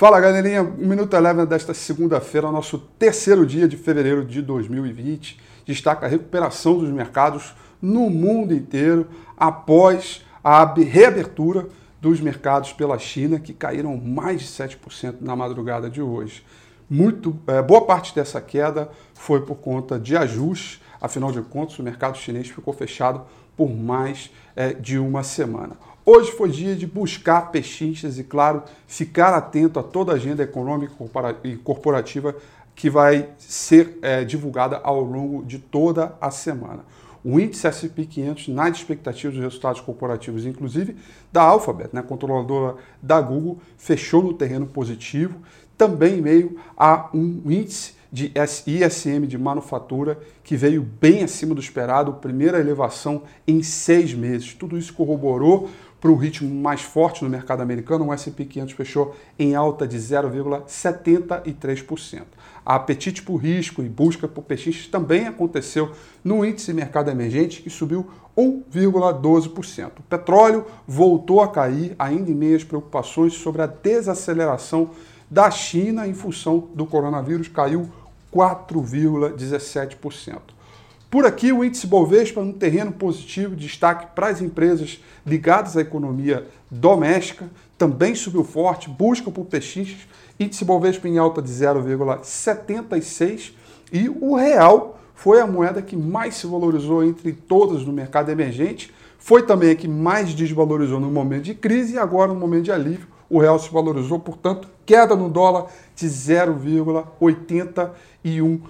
Fala galerinha, o Minuto Eleven desta segunda-feira, nosso terceiro dia de fevereiro de 2020, destaca a recuperação dos mercados no mundo inteiro após a reabertura dos mercados pela China, que caíram mais de 7% na madrugada de hoje. Muito, é, boa parte dessa queda foi por conta de ajustes, afinal de contas, o mercado chinês ficou fechado por mais é, de uma semana. Hoje foi dia de buscar pechinchas e, claro, ficar atento a toda a agenda econômica e corporativa que vai ser é, divulgada ao longo de toda a semana. O índice S&P 500, nas expectativas dos resultados corporativos, inclusive da Alphabet, né, controladora da Google, fechou no terreno positivo, também em meio a um índice de ISM de manufatura que veio bem acima do esperado, primeira elevação em seis meses. Tudo isso corroborou para o ritmo mais forte no mercado americano, o S&P 500 fechou em alta de 0,73%. A apetite por risco e busca por pechinches também aconteceu no índice mercado emergente, que subiu 1,12%. O petróleo voltou a cair, ainda em meio às preocupações sobre a desaceleração da China em função do coronavírus, caiu 4,17%. Por aqui, o índice Bovespa no terreno positivo, destaque para as empresas ligadas à economia doméstica, também subiu forte, busca por pechinches, índice Bovespa em alta de 0,76 e o real foi a moeda que mais se valorizou entre todas no mercado emergente, foi também a que mais desvalorizou no momento de crise e agora no momento de alívio o real se valorizou, portanto, queda no dólar de 0,81%.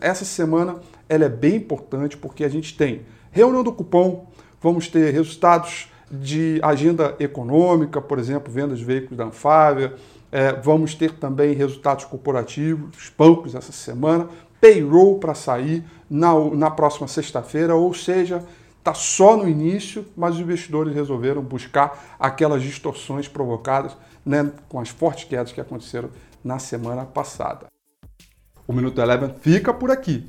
Essa semana ela é bem importante porque a gente tem reunião do cupom, vamos ter resultados de agenda econômica, por exemplo, vendas de veículos da Anfávia, é, vamos ter também resultados corporativos, bancos essa semana, payroll para sair na, na próxima sexta-feira, ou seja, está só no início, mas os investidores resolveram buscar aquelas distorções provocadas né, com as fortes quedas que aconteceram na semana passada. O Minuto Eleven fica por aqui.